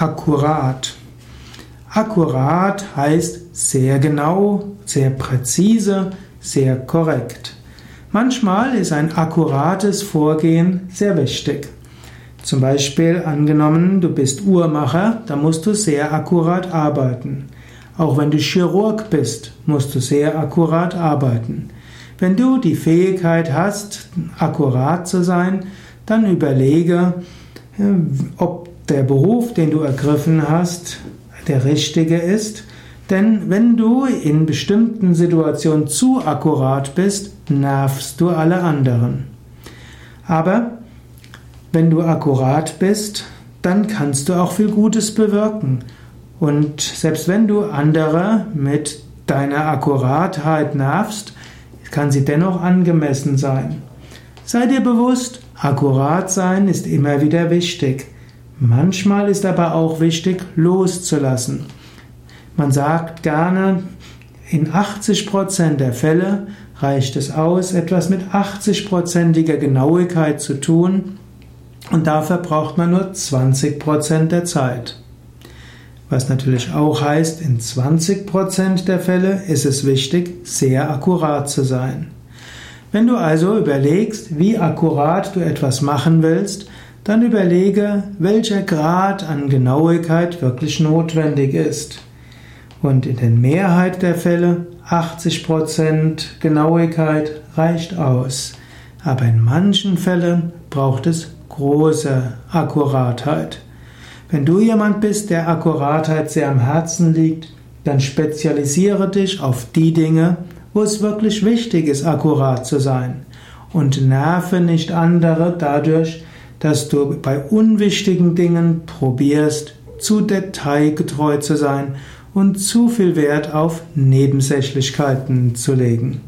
akkurat. Akkurat heißt sehr genau, sehr präzise, sehr korrekt. Manchmal ist ein akkurates Vorgehen sehr wichtig. Zum Beispiel angenommen, du bist Uhrmacher, dann musst du sehr akkurat arbeiten. Auch wenn du Chirurg bist, musst du sehr akkurat arbeiten. Wenn du die Fähigkeit hast, akkurat zu sein, dann überlege, ob der Beruf, den du ergriffen hast, der richtige ist. Denn wenn du in bestimmten Situationen zu akkurat bist, nervst du alle anderen. Aber wenn du akkurat bist, dann kannst du auch viel Gutes bewirken. Und selbst wenn du andere mit deiner Akkuratheit nervst, kann sie dennoch angemessen sein. Sei dir bewusst, akkurat sein ist immer wieder wichtig. Manchmal ist aber auch wichtig, loszulassen. Man sagt gerne, in 80% der Fälle reicht es aus, etwas mit 80%iger Genauigkeit zu tun und dafür braucht man nur 20% der Zeit. Was natürlich auch heißt, in 20% der Fälle ist es wichtig, sehr akkurat zu sein. Wenn du also überlegst, wie akkurat du etwas machen willst, dann überlege, welcher Grad an Genauigkeit wirklich notwendig ist. Und in der Mehrheit der Fälle 80% Genauigkeit reicht aus. Aber in manchen Fällen braucht es große Akkuratheit. Wenn du jemand bist, der Akkuratheit sehr am Herzen liegt, dann spezialisiere dich auf die Dinge, wo es wirklich wichtig ist, akkurat zu sein. Und nerve nicht andere dadurch, dass du bei unwichtigen Dingen probierst, zu detailgetreu zu sein und zu viel Wert auf Nebensächlichkeiten zu legen.